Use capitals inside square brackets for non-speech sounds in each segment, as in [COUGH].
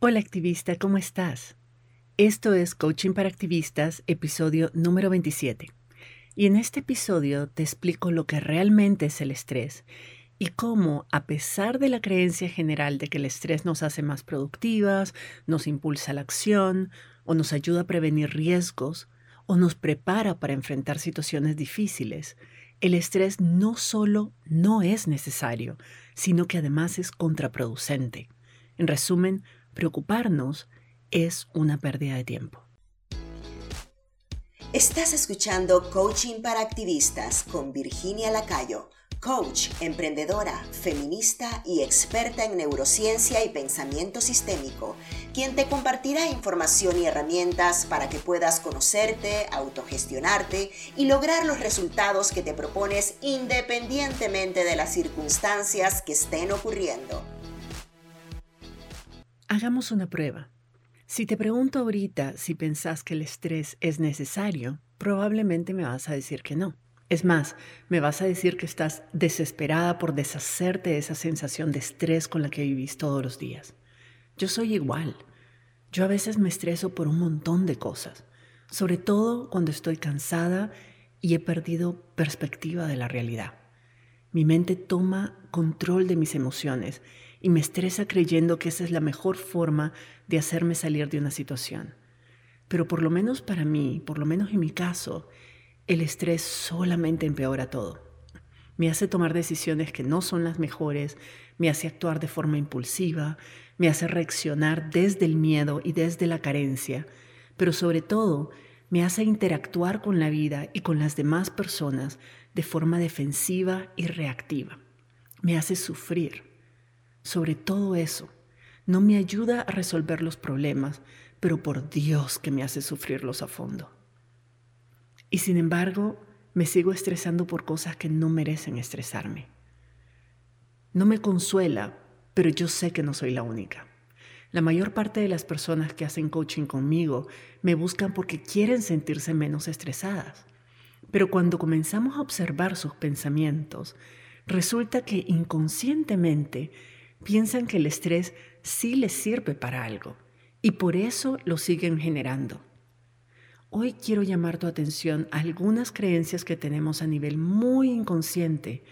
Hola activista, ¿cómo estás? Esto es Coaching para Activistas, episodio número 27. Y en este episodio te explico lo que realmente es el estrés y cómo, a pesar de la creencia general de que el estrés nos hace más productivas, nos impulsa la acción o nos ayuda a prevenir riesgos o nos prepara para enfrentar situaciones difíciles, el estrés no solo no es necesario, sino que además es contraproducente. En resumen, preocuparnos es una pérdida de tiempo. Estás escuchando Coaching para Activistas con Virginia Lacayo coach, emprendedora, feminista y experta en neurociencia y pensamiento sistémico, quien te compartirá información y herramientas para que puedas conocerte, autogestionarte y lograr los resultados que te propones independientemente de las circunstancias que estén ocurriendo. Hagamos una prueba. Si te pregunto ahorita si pensás que el estrés es necesario, probablemente me vas a decir que no. Es más, me vas a decir que estás desesperada por deshacerte de esa sensación de estrés con la que vivís todos los días. Yo soy igual. Yo a veces me estreso por un montón de cosas, sobre todo cuando estoy cansada y he perdido perspectiva de la realidad. Mi mente toma control de mis emociones y me estresa creyendo que esa es la mejor forma de hacerme salir de una situación. Pero por lo menos para mí, por lo menos en mi caso, el estrés solamente empeora todo. Me hace tomar decisiones que no son las mejores, me hace actuar de forma impulsiva, me hace reaccionar desde el miedo y desde la carencia, pero sobre todo me hace interactuar con la vida y con las demás personas de forma defensiva y reactiva. Me hace sufrir. Sobre todo eso, no me ayuda a resolver los problemas, pero por Dios que me hace sufrirlos a fondo. Y sin embargo, me sigo estresando por cosas que no merecen estresarme. No me consuela, pero yo sé que no soy la única. La mayor parte de las personas que hacen coaching conmigo me buscan porque quieren sentirse menos estresadas. Pero cuando comenzamos a observar sus pensamientos, resulta que inconscientemente piensan que el estrés sí les sirve para algo y por eso lo siguen generando. Hoy quiero llamar tu atención a algunas creencias que tenemos a nivel muy inconsciente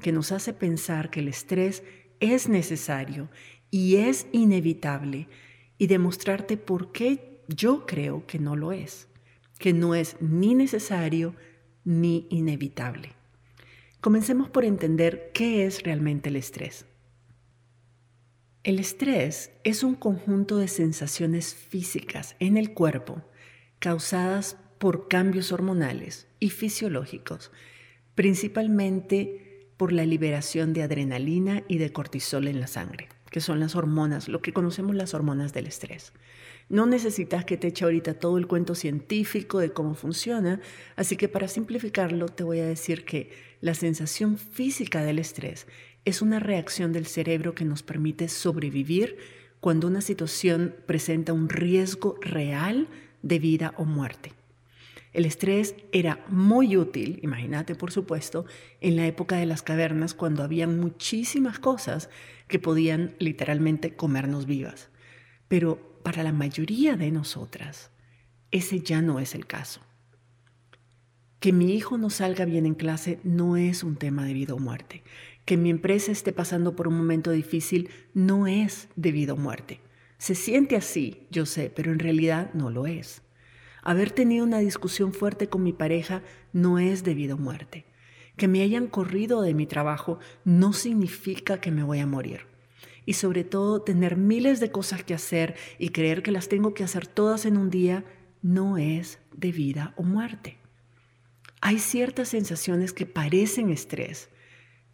que nos hace pensar que el estrés es necesario y es inevitable y demostrarte por qué yo creo que no lo es, que no es ni necesario ni inevitable. Comencemos por entender qué es realmente el estrés. El estrés es un conjunto de sensaciones físicas en el cuerpo causadas por cambios hormonales y fisiológicos, principalmente por la liberación de adrenalina y de cortisol en la sangre, que son las hormonas, lo que conocemos las hormonas del estrés. No necesitas que te eche ahorita todo el cuento científico de cómo funciona, así que para simplificarlo te voy a decir que la sensación física del estrés es una reacción del cerebro que nos permite sobrevivir cuando una situación presenta un riesgo real de vida o muerte. El estrés era muy útil, imagínate por supuesto, en la época de las cavernas cuando había muchísimas cosas que podían literalmente comernos vivas. Pero para la mayoría de nosotras, ese ya no es el caso. Que mi hijo no salga bien en clase no es un tema de vida o muerte. Que mi empresa esté pasando por un momento difícil no es de vida o muerte. Se siente así, yo sé, pero en realidad no lo es. Haber tenido una discusión fuerte con mi pareja no es debido a muerte. Que me hayan corrido de mi trabajo no significa que me voy a morir. Y sobre todo, tener miles de cosas que hacer y creer que las tengo que hacer todas en un día no es de vida o muerte. Hay ciertas sensaciones que parecen estrés,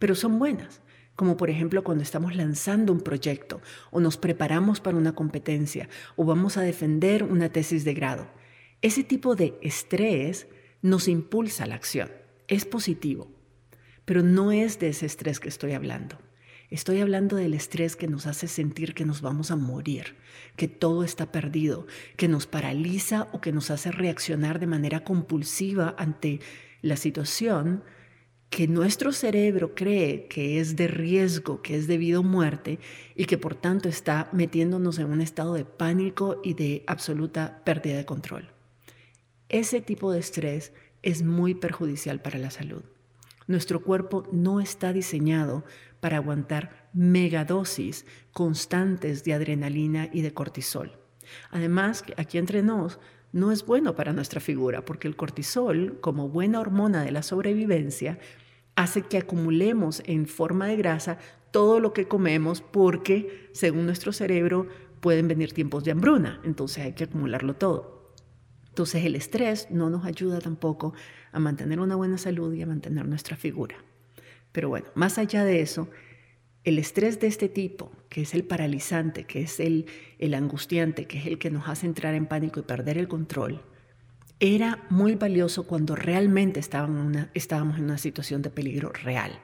pero son buenas como por ejemplo cuando estamos lanzando un proyecto o nos preparamos para una competencia o vamos a defender una tesis de grado. Ese tipo de estrés nos impulsa a la acción, es positivo, pero no es de ese estrés que estoy hablando. Estoy hablando del estrés que nos hace sentir que nos vamos a morir, que todo está perdido, que nos paraliza o que nos hace reaccionar de manera compulsiva ante la situación que nuestro cerebro cree que es de riesgo, que es debido a muerte y que por tanto está metiéndonos en un estado de pánico y de absoluta pérdida de control. Ese tipo de estrés es muy perjudicial para la salud. Nuestro cuerpo no está diseñado para aguantar megadosis constantes de adrenalina y de cortisol. Además, aquí entre nos, no es bueno para nuestra figura porque el cortisol, como buena hormona de la sobrevivencia, hace que acumulemos en forma de grasa todo lo que comemos porque, según nuestro cerebro, pueden venir tiempos de hambruna, entonces hay que acumularlo todo. Entonces el estrés no nos ayuda tampoco a mantener una buena salud y a mantener nuestra figura. Pero bueno, más allá de eso, el estrés de este tipo, que es el paralizante, que es el, el angustiante, que es el que nos hace entrar en pánico y perder el control, era muy valioso cuando realmente estábamos en una situación de peligro real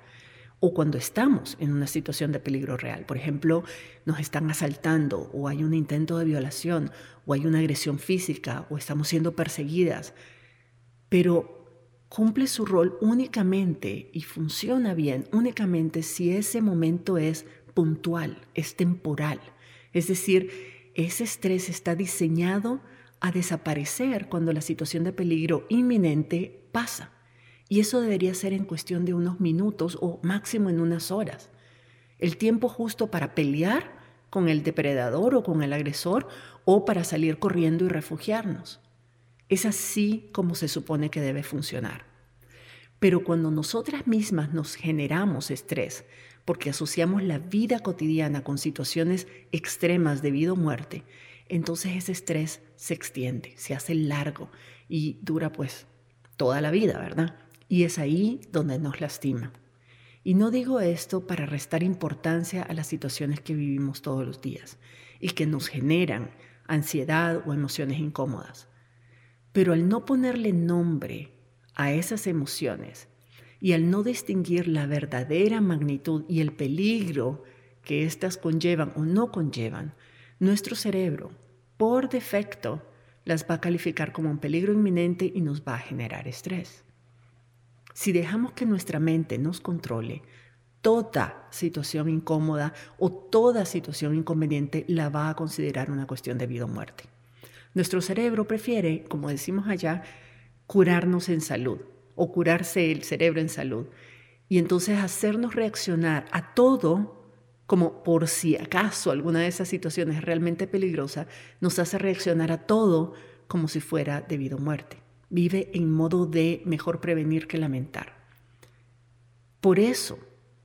o cuando estamos en una situación de peligro real. Por ejemplo, nos están asaltando o hay un intento de violación o hay una agresión física o estamos siendo perseguidas. Pero cumple su rol únicamente y funciona bien únicamente si ese momento es puntual, es temporal. Es decir, ese estrés está diseñado a desaparecer cuando la situación de peligro inminente pasa. Y eso debería ser en cuestión de unos minutos o máximo en unas horas. El tiempo justo para pelear con el depredador o con el agresor o para salir corriendo y refugiarnos. Es así como se supone que debe funcionar. Pero cuando nosotras mismas nos generamos estrés, porque asociamos la vida cotidiana con situaciones extremas de vida o muerte, entonces ese estrés se extiende, se hace largo y dura pues toda la vida, ¿verdad? Y es ahí donde nos lastima. Y no digo esto para restar importancia a las situaciones que vivimos todos los días y que nos generan ansiedad o emociones incómodas. Pero al no ponerle nombre a esas emociones y al no distinguir la verdadera magnitud y el peligro que éstas conllevan o no conllevan, nuestro cerebro, por defecto, las va a calificar como un peligro inminente y nos va a generar estrés. Si dejamos que nuestra mente nos controle, toda situación incómoda o toda situación inconveniente la va a considerar una cuestión de vida o muerte. Nuestro cerebro prefiere, como decimos allá, curarnos en salud o curarse el cerebro en salud y entonces hacernos reaccionar a todo como por si acaso alguna de esas situaciones es realmente peligrosa, nos hace reaccionar a todo como si fuera debido a muerte. Vive en modo de mejor prevenir que lamentar. Por eso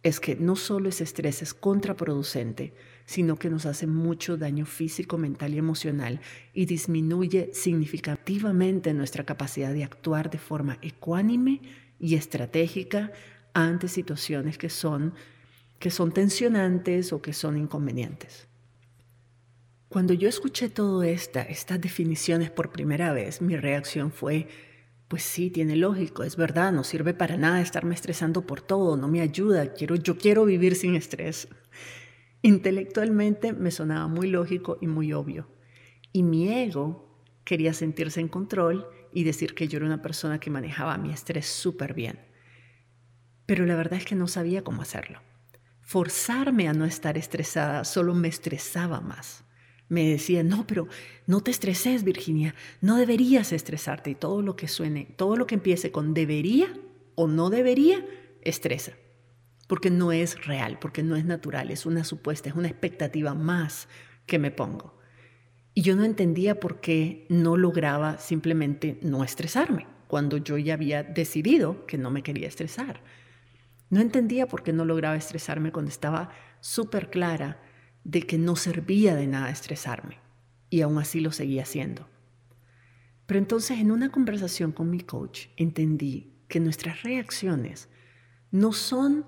es que no solo ese estrés es contraproducente, sino que nos hace mucho daño físico, mental y emocional y disminuye significativamente nuestra capacidad de actuar de forma ecuánime y estratégica ante situaciones que son que son tensionantes o que son inconvenientes. Cuando yo escuché todas esta, estas definiciones por primera vez, mi reacción fue, pues sí, tiene lógico, es verdad, no sirve para nada estarme estresando por todo, no me ayuda, quiero, yo quiero vivir sin estrés. Intelectualmente me sonaba muy lógico y muy obvio. Y mi ego quería sentirse en control y decir que yo era una persona que manejaba mi estrés súper bien. Pero la verdad es que no sabía cómo hacerlo. Forzarme a no estar estresada solo me estresaba más. Me decía, no, pero no te estreses, Virginia, no deberías estresarte. Y todo lo que suene, todo lo que empiece con debería o no debería, estresa. Porque no es real, porque no es natural, es una supuesta, es una expectativa más que me pongo. Y yo no entendía por qué no lograba simplemente no estresarme, cuando yo ya había decidido que no me quería estresar. No entendía por qué no lograba estresarme cuando estaba súper clara de que no servía de nada estresarme y aún así lo seguía haciendo. Pero entonces en una conversación con mi coach entendí que nuestras reacciones no son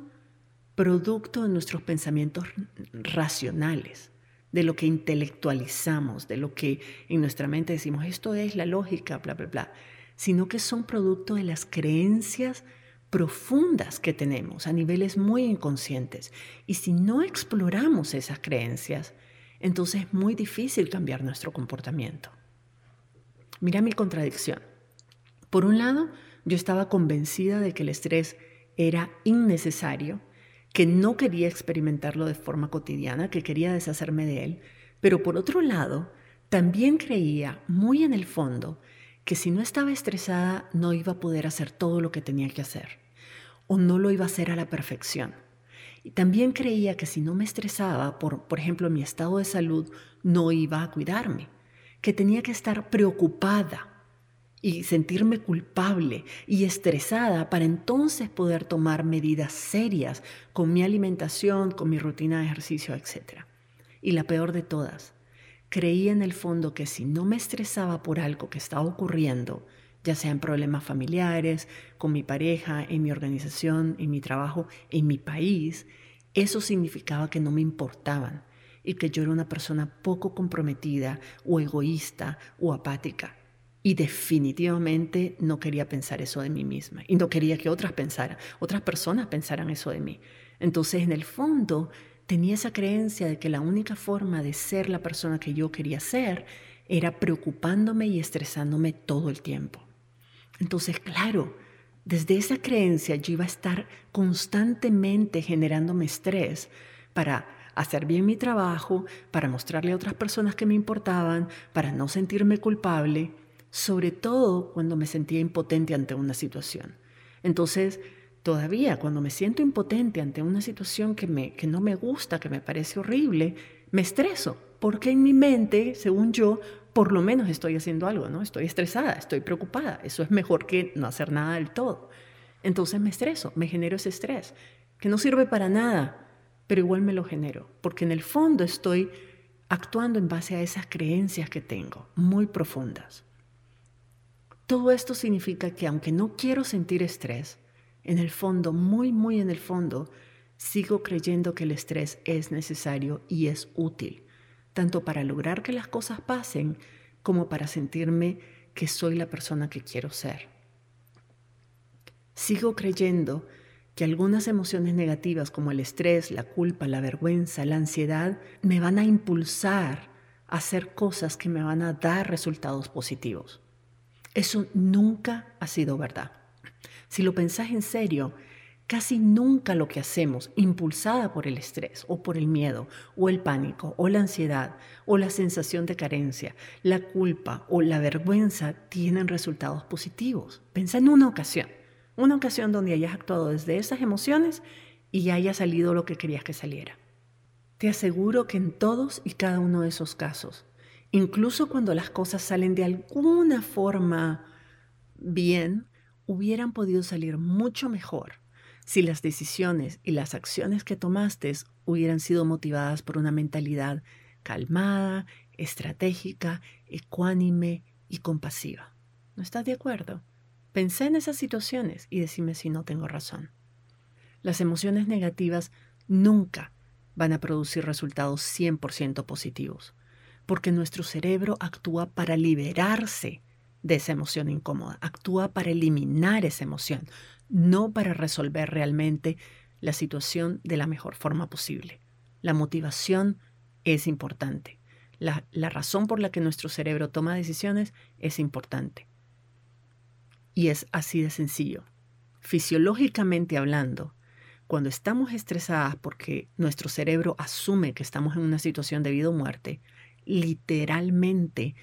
producto de nuestros pensamientos racionales, de lo que intelectualizamos, de lo que en nuestra mente decimos, esto es la lógica, bla, bla, bla, sino que son producto de las creencias profundas que tenemos a niveles muy inconscientes. Y si no exploramos esas creencias, entonces es muy difícil cambiar nuestro comportamiento. Mira mi contradicción. Por un lado, yo estaba convencida de que el estrés era innecesario, que no quería experimentarlo de forma cotidiana, que quería deshacerme de él, pero por otro lado, también creía muy en el fondo que si no estaba estresada no iba a poder hacer todo lo que tenía que hacer o no lo iba a hacer a la perfección. Y también creía que si no me estresaba, por, por ejemplo, mi estado de salud, no iba a cuidarme, que tenía que estar preocupada y sentirme culpable y estresada para entonces poder tomar medidas serias con mi alimentación, con mi rutina de ejercicio, etc. Y la peor de todas, creía en el fondo que si no me estresaba por algo que estaba ocurriendo, ya sean problemas familiares, con mi pareja, en mi organización, en mi trabajo, en mi país, eso significaba que no me importaban y que yo era una persona poco comprometida o egoísta o apática. Y definitivamente no quería pensar eso de mí misma y no quería que otras pensaran, otras personas pensaran eso de mí. Entonces, en el fondo, tenía esa creencia de que la única forma de ser la persona que yo quería ser era preocupándome y estresándome todo el tiempo. Entonces, claro, desde esa creencia yo iba a estar constantemente generándome estrés para hacer bien mi trabajo, para mostrarle a otras personas que me importaban, para no sentirme culpable, sobre todo cuando me sentía impotente ante una situación. Entonces, todavía cuando me siento impotente ante una situación que, me, que no me gusta, que me parece horrible, me estreso, porque en mi mente, según yo, por lo menos estoy haciendo algo, ¿no? Estoy estresada, estoy preocupada. Eso es mejor que no hacer nada del todo. Entonces me estreso, me genero ese estrés, que no sirve para nada, pero igual me lo genero, porque en el fondo estoy actuando en base a esas creencias que tengo, muy profundas. Todo esto significa que aunque no quiero sentir estrés, en el fondo, muy, muy en el fondo, sigo creyendo que el estrés es necesario y es útil tanto para lograr que las cosas pasen como para sentirme que soy la persona que quiero ser. Sigo creyendo que algunas emociones negativas como el estrés, la culpa, la vergüenza, la ansiedad, me van a impulsar a hacer cosas que me van a dar resultados positivos. Eso nunca ha sido verdad. Si lo pensás en serio, Casi nunca lo que hacemos, impulsada por el estrés o por el miedo o el pánico o la ansiedad o la sensación de carencia, la culpa o la vergüenza, tienen resultados positivos. Pensa en una ocasión, una ocasión donde hayas actuado desde esas emociones y haya salido lo que querías que saliera. Te aseguro que en todos y cada uno de esos casos, incluso cuando las cosas salen de alguna forma bien, hubieran podido salir mucho mejor si las decisiones y las acciones que tomaste hubieran sido motivadas por una mentalidad calmada, estratégica, ecuánime y compasiva. ¿No estás de acuerdo? Pensé en esas situaciones y decime si no tengo razón. Las emociones negativas nunca van a producir resultados 100% positivos, porque nuestro cerebro actúa para liberarse de esa emoción incómoda, actúa para eliminar esa emoción, no para resolver realmente la situación de la mejor forma posible. La motivación es importante. La, razón por la que nuestro cerebro toma decisiones es importante. Y es así de sencillo. Fisiológicamente hablando, cuando estamos estresadas porque nuestro cerebro asume que estamos en una situación de vida o muerte, literalmente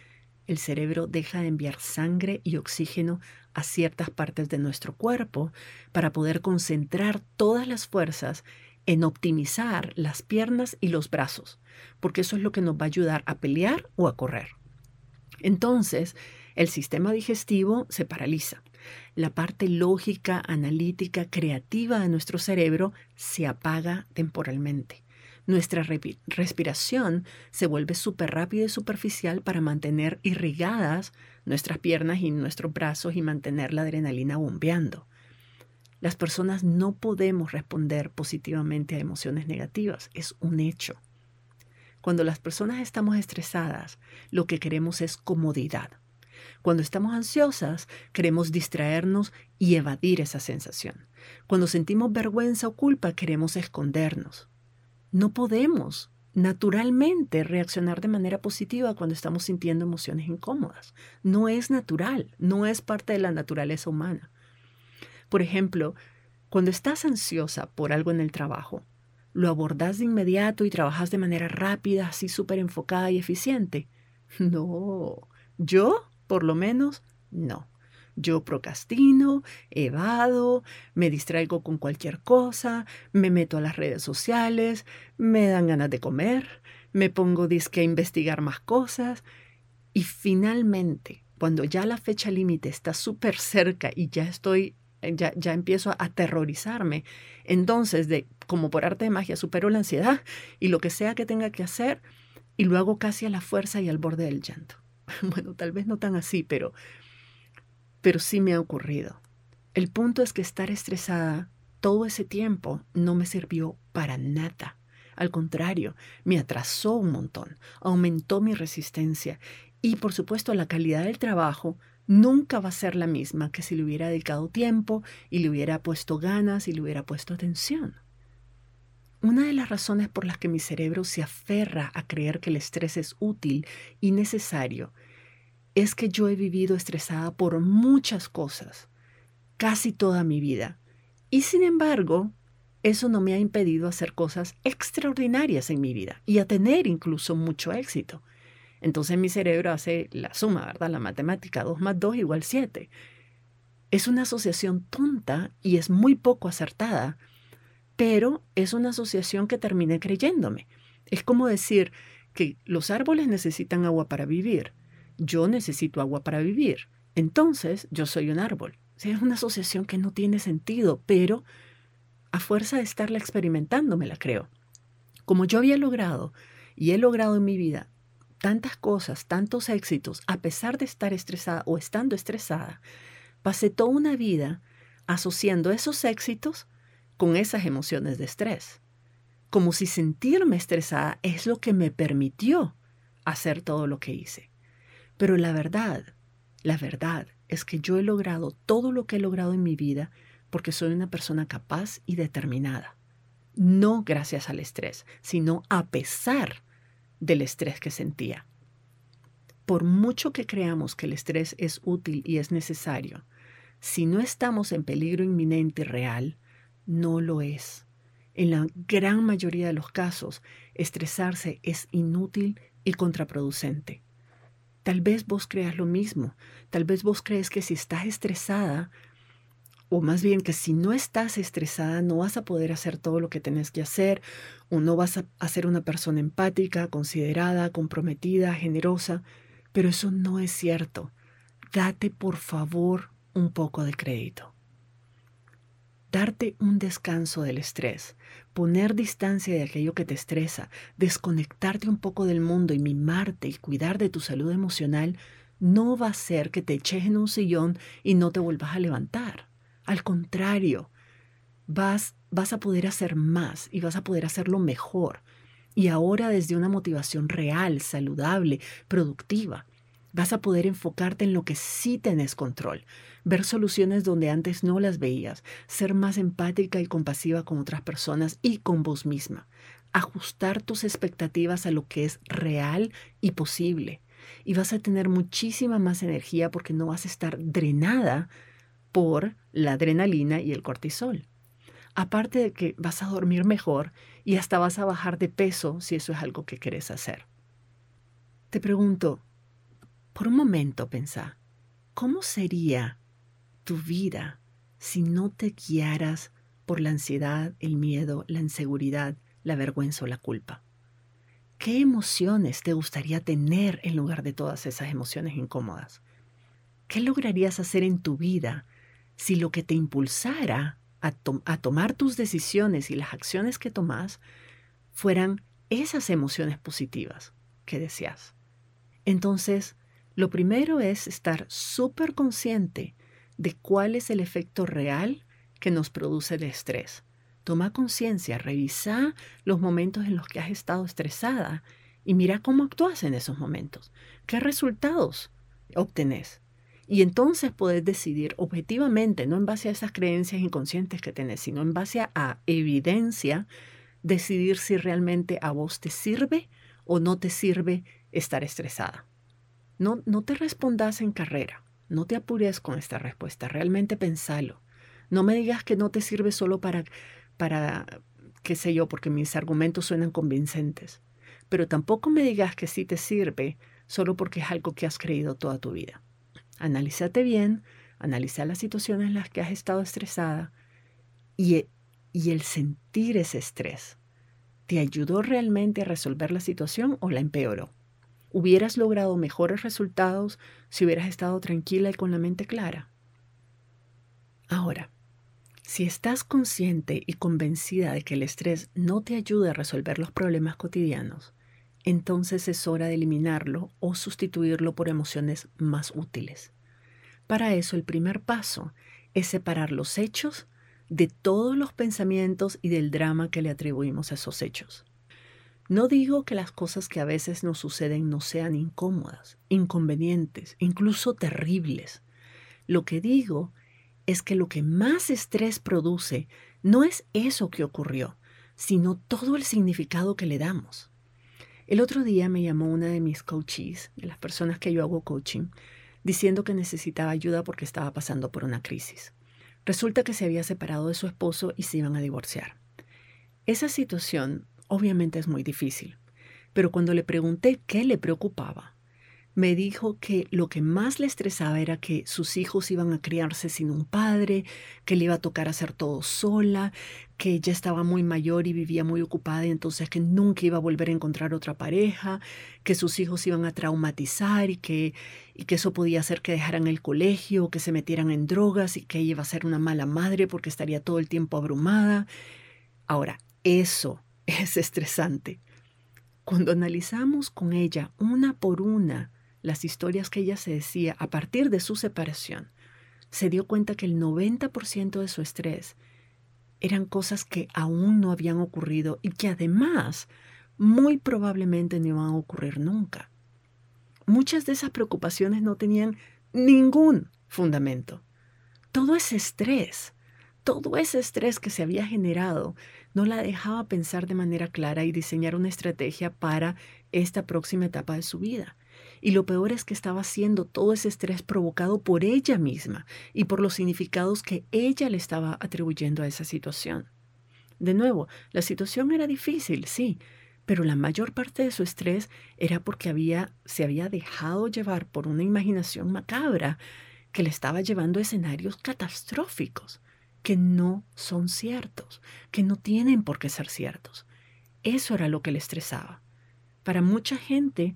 el cerebro deja de enviar sangre y oxígeno a ciertas partes de nuestro cuerpo para poder concentrar todas las fuerzas en optimizar las piernas y los brazos, porque eso es lo que nos va a ayudar a pelear o a correr. Entonces, el sistema digestivo se paraliza. La parte lógica, analítica, creativa de nuestro cerebro se apaga temporalmente nuestra respiración se vuelve súper rápida y superficial para mantener irrigadas nuestras piernas y nuestros brazos y mantener la adrenalina bombeando. Las personas no podemos responder positivamente a emociones negativas, es un hecho. Cuando las personas estamos estresadas, lo que queremos es comodidad. Cuando estamos ansiosas, queremos distraernos y evadir esa sensación. Cuando sentimos vergüenza o culpa, queremos escondernos. No podemos naturalmente reaccionar de manera positiva cuando estamos sintiendo emociones incómodas. No es natural, no es parte de la naturaleza humana. Por ejemplo, Cuando estás ansiosa por algo en el trabajo, ¿lo abordas de inmediato y trabajas de manera rápida, así súper enfocada y eficiente? [LAUGHS] No, yo, por lo menos, no. Yo procrastino, evado, me distraigo con cualquier cosa, me meto a las redes sociales, me dan ganas de comer, me pongo disque a investigar más cosas y finalmente, cuando ya la fecha límite está súper cerca y ya estoy, ya, ya empiezo a aterrorizarme, entonces, de, como por arte de magia, supero la ansiedad y lo que sea que tenga que hacer y lo hago casi a la fuerza y al borde del llanto. [LAUGHS] Bueno, tal vez no tan así, pero, pero sí me ha ocurrido. El punto es que estar estresada todo ese tiempo no me sirvió para nada. Al contrario, me atrasó un montón, aumentó mi resistencia y por supuesto la calidad del trabajo nunca va a ser la misma que si le hubiera dedicado tiempo y le hubiera puesto ganas y le hubiera puesto atención. Una de las razones por las que mi cerebro se aferra a creer que el estrés es útil y necesario es que yo he vivido estresada por muchas cosas, casi toda mi vida. Y sin embargo, eso no me ha impedido hacer cosas extraordinarias en mi vida y a tener incluso mucho éxito. Entonces mi cerebro hace la suma, ¿verdad? La matemática, 2 más 2 igual 7. Es una asociación tonta y es muy poco acertada pero es una asociación que terminé creyéndome. Es como decir que los árboles necesitan agua para vivir. Yo necesito agua para vivir. Entonces, yo soy un árbol. es una asociación que no tiene sentido, pero a fuerza de estarla experimentando me la creo. Como yo había logrado y he logrado en mi vida tantas cosas, tantos éxitos, a pesar de estar estresada o estando estresada, pasé toda una vida asociando esos éxitos con esas emociones de estrés. Como si sentirme estresada es lo que me permitió hacer todo lo que hice. Pero la verdad, la verdad es que yo he logrado todo lo que he logrado en mi vida porque soy una persona capaz y determinada. No gracias al estrés, sino a pesar del estrés que sentía. Por mucho que creamos que el estrés es útil y es necesario, si no estamos en peligro inminente y real, no lo es. En la gran mayoría de los casos, estresarse es inútil y contraproducente. Tal vez vos creas lo mismo. Tal vez vos crees que si estás estresada, o más bien que si no estás estresada, no vas a poder hacer todo lo que tenés que hacer, o no vas a, ser una persona empática, considerada, comprometida, generosa. Pero eso no es cierto. Date por favor un poco de crédito darte un descanso del estrés, poner distancia de aquello que te estresa, desconectarte un poco del mundo y mimarte y cuidar de tu salud emocional, no va a ser que te eches en un sillón y no te vuelvas a levantar. Al contrario, vas, vas a poder hacer más y vas a poder hacerlo mejor. Y ahora desde una motivación real, saludable, productiva. Vas a poder enfocarte en lo que sí tenés control, ver soluciones donde antes no las veías, ser más empática y compasiva con otras personas y con vos misma, ajustar tus expectativas a lo que es real y posible. Y vas a tener muchísima más energía porque no vas a estar drenada por la adrenalina y el cortisol. Aparte de que vas a dormir mejor y hasta vas a bajar de peso si eso es algo que querés hacer. Te pregunto, por un momento pensá, ¿cómo sería tu vida si no te guiaras por la ansiedad, el miedo, la inseguridad, la vergüenza o la culpa? ¿Qué emociones te gustaría tener en lugar de todas esas emociones incómodas? ¿Qué lograrías hacer en tu vida si lo que te impulsara a, tomar tus decisiones y las acciones que tomas fueran esas emociones positivas que deseas? Entonces, lo primero es estar súper consciente de cuál es el efecto real que nos produce el estrés. Toma conciencia, revisa los momentos en los que has estado estresada y mira cómo actúas en esos momentos. ¿Qué resultados obtenés? Y entonces puedes decidir objetivamente, no en base a esas creencias inconscientes que tenés, sino en base a evidencia, decidir si realmente a vos te sirve o no te sirve estar estresada. No, no te respondas en carrera, no te apures con esta respuesta, realmente pensalo. No me digas que no te sirve solo para, para, qué sé yo, porque mis argumentos suenan convincentes. Pero tampoco me digas que sí te sirve solo porque es algo que has creído toda tu vida. Analízate bien, analiza las situaciones en las que has estado estresada y, y el sentir ese estrés. ¿Te ayudó realmente a resolver la situación o la empeoró? ¿Hubieras logrado mejores resultados si hubieras estado tranquila y con la mente clara? Ahora, si estás consciente y convencida de que el estrés no te ayuda a resolver los problemas cotidianos, entonces es hora de eliminarlo o sustituirlo por emociones más útiles. Para eso el primer paso es separar los hechos de todos los pensamientos y del drama que le atribuimos a esos hechos. No digo que las cosas que a veces nos suceden no sean incómodas, inconvenientes, incluso terribles. Lo que digo es que lo que más estrés produce no es eso que ocurrió, sino todo el significado que le damos. El otro día me llamó una de mis coaches, de las personas que yo hago coaching, diciendo que necesitaba ayuda porque estaba pasando por una crisis. Resulta que se había separado de su esposo y se iban a divorciar. Esa situación obviamente es muy difícil, pero cuando le pregunté qué le preocupaba, me dijo que lo que más le estresaba era que sus hijos iban a criarse sin un padre, que le iba a tocar hacer todo sola, que ella estaba muy mayor y vivía muy ocupada y entonces que nunca iba a volver a encontrar otra pareja, que sus hijos iban a traumatizar y que, y que eso podía hacer que dejaran el colegio, que se metieran en drogas y que ella iba a ser una mala madre porque estaría todo el tiempo abrumada. Ahora, eso es estresante. Cuando analizamos con ella una por una, las historias que ella se decía a partir de su separación, se dio cuenta que el 90% de su estrés eran cosas que aún no habían ocurrido y que además muy probablemente no iban a ocurrir nunca. Muchas de esas preocupaciones no tenían ningún fundamento. Todo ese estrés, todo ese estrés que se había generado no la dejaba pensar de manera clara y diseñar una estrategia para esta próxima etapa de su vida. Y lo peor es que estaba haciendo todo ese estrés provocado por ella misma y por los significados que ella le estaba atribuyendo a esa situación. De nuevo, la situación era difícil, sí, pero la mayor parte de su estrés era porque había, se había dejado llevar por una imaginación macabra que le estaba llevando a escenarios catastróficos, que no son ciertos, que no tienen por qué ser ciertos. Eso era lo que le estresaba. Para mucha gente,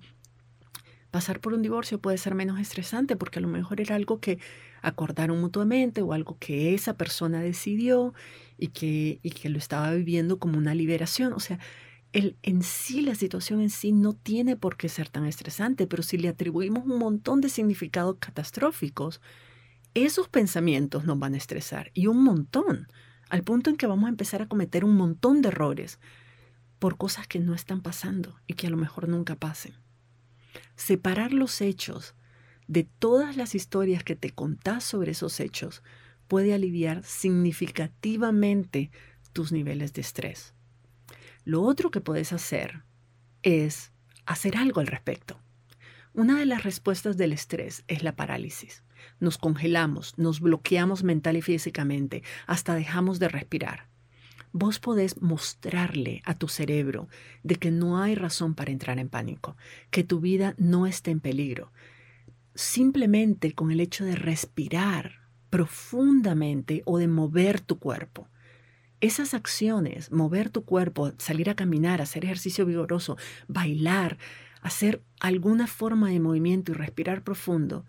pasar por un divorcio puede ser menos estresante porque a lo mejor era algo que acordaron mutuamente o algo que esa persona decidió y que, y que lo estaba viviendo como una liberación. O sea, el, en sí, la situación en sí no tiene por qué ser tan estresante, pero si le atribuimos un montón de significados catastróficos, esos pensamientos nos van a estresar y un montón, al punto en que vamos a empezar a cometer un montón de errores por cosas que no están pasando y que a lo mejor nunca pasen. Separar los hechos de todas las historias que te contás sobre esos hechos puede aliviar significativamente tus niveles de estrés. Lo otro que puedes hacer es hacer algo al respecto. Una de las respuestas del estrés es la parálisis. Nos congelamos, nos bloqueamos mental y físicamente, hasta dejamos de respirar vos podés mostrarle a tu cerebro de que no hay razón para entrar en pánico, que tu vida no está en peligro. Simplemente con el hecho de respirar profundamente o de mover tu cuerpo. Esas acciones, mover tu cuerpo, salir a caminar, hacer ejercicio vigoroso, bailar, hacer alguna forma de movimiento y respirar profundo,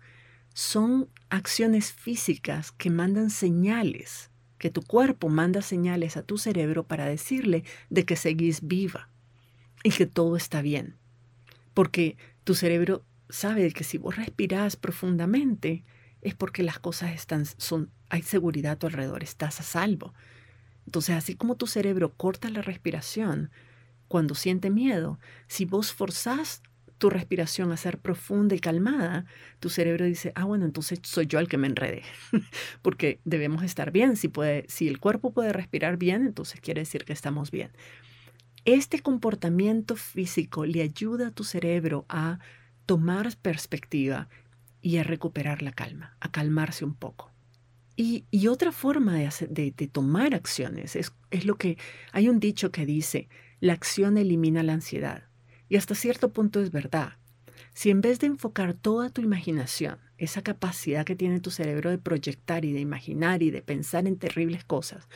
son acciones físicas que mandan señales que tu cuerpo manda señales a tu cerebro para decirle de que seguís viva y que todo está bien. Porque tu cerebro sabe que si vos respirás profundamente es porque las cosas están, son, hay seguridad a tu alrededor, estás a salvo. Entonces, así como tu cerebro corta la respiración cuando siente miedo, si vos forzás tu respiración a ser profunda y calmada, tu cerebro dice, ah, bueno, entonces soy yo el que me enrede, [LAUGHS] porque debemos estar bien. Si, puede, si el cuerpo puede respirar bien, entonces quiere decir que estamos bien. Este comportamiento físico le ayuda a tu cerebro a tomar perspectiva y a recuperar la calma, a calmarse un poco. Y, otra forma de, tomar acciones es, es lo que hay un dicho que dice, la acción elimina la ansiedad. Y hasta cierto punto es verdad. Si en vez de enfocar toda tu imaginación, esa capacidad que tiene tu cerebro de proyectar y de imaginar y de pensar en terribles cosas,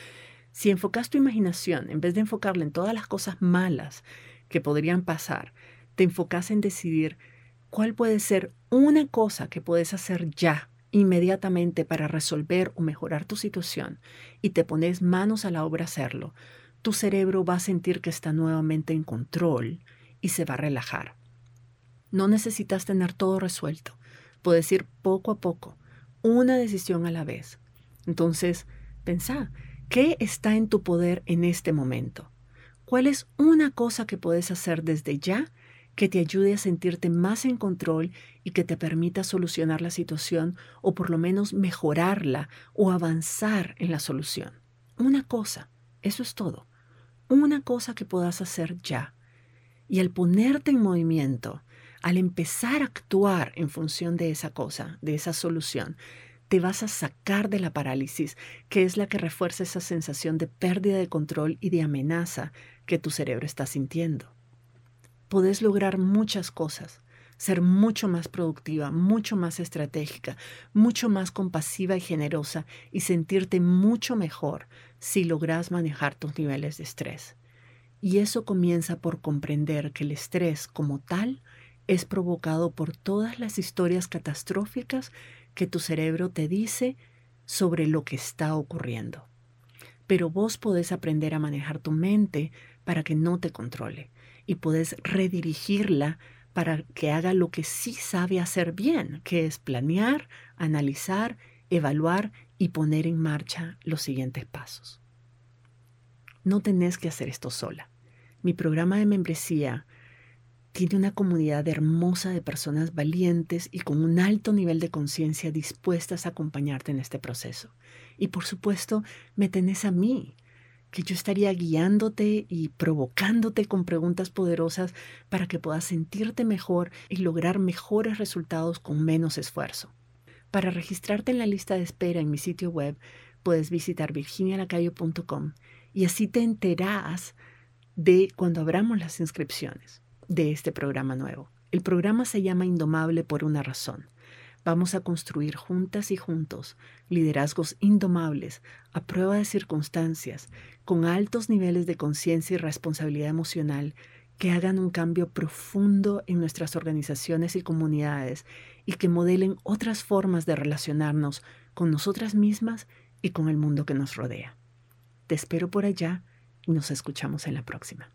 si enfocas tu imaginación, en vez de enfocarla en todas las cosas malas que podrían pasar, te enfocas en decidir cuál puede ser una cosa que puedes hacer ya, inmediatamente para resolver o mejorar tu situación, y te pones manos a la obra a hacerlo, tu cerebro va a sentir que está nuevamente en control y se va a relajar. No necesitas tener todo resuelto. Puedes ir poco a poco, una decisión a la vez. Entonces, pensá, ¿qué está en tu poder en este momento? ¿Cuál es una cosa que puedes hacer desde ya que te ayude a sentirte más en control y que te permita solucionar la situación o por lo menos mejorarla o avanzar en la solución? Una cosa, eso es todo. Una cosa que puedas hacer ya. Y al ponerte en movimiento, al empezar a actuar en función de esa cosa, de esa solución, te vas a sacar de la parálisis, que es la que refuerza esa sensación de pérdida de control y de amenaza que tu cerebro está sintiendo. Podés lograr muchas cosas, ser mucho más productiva, mucho más estratégica, mucho más compasiva y generosa y sentirte mucho mejor si logras manejar tus niveles de estrés. Y eso comienza por comprender que el estrés como tal es provocado por todas las historias catastróficas que tu cerebro te dice sobre lo que está ocurriendo. Pero vos podés aprender a manejar tu mente para que no te controle y podés redirigirla para que haga lo que sí sabe hacer bien, que es planear, analizar, evaluar y poner en marcha los siguientes pasos. No tenés que hacer esto sola. Mi programa de membresía tiene una comunidad hermosa de personas valientes y con un alto nivel de conciencia dispuestas a acompañarte en este proceso. Y por supuesto, me tenés a mí, que yo estaría guiándote y provocándote con preguntas poderosas para que puedas sentirte mejor y lograr mejores resultados con menos esfuerzo. Para registrarte en la lista de espera en mi sitio web, puedes visitar virginialacayo.com y así te enterás de cuando abramos las inscripciones de este programa nuevo. El programa se llama Indomable por una razón. Vamos a construir juntas y juntos liderazgos indomables a prueba de circunstancias, con altos niveles de conciencia y responsabilidad emocional que hagan un cambio profundo en nuestras organizaciones y comunidades y que modelen otras formas de relacionarnos con nosotras mismas y con el mundo que nos rodea. Te espero por allá y nos escuchamos en la próxima.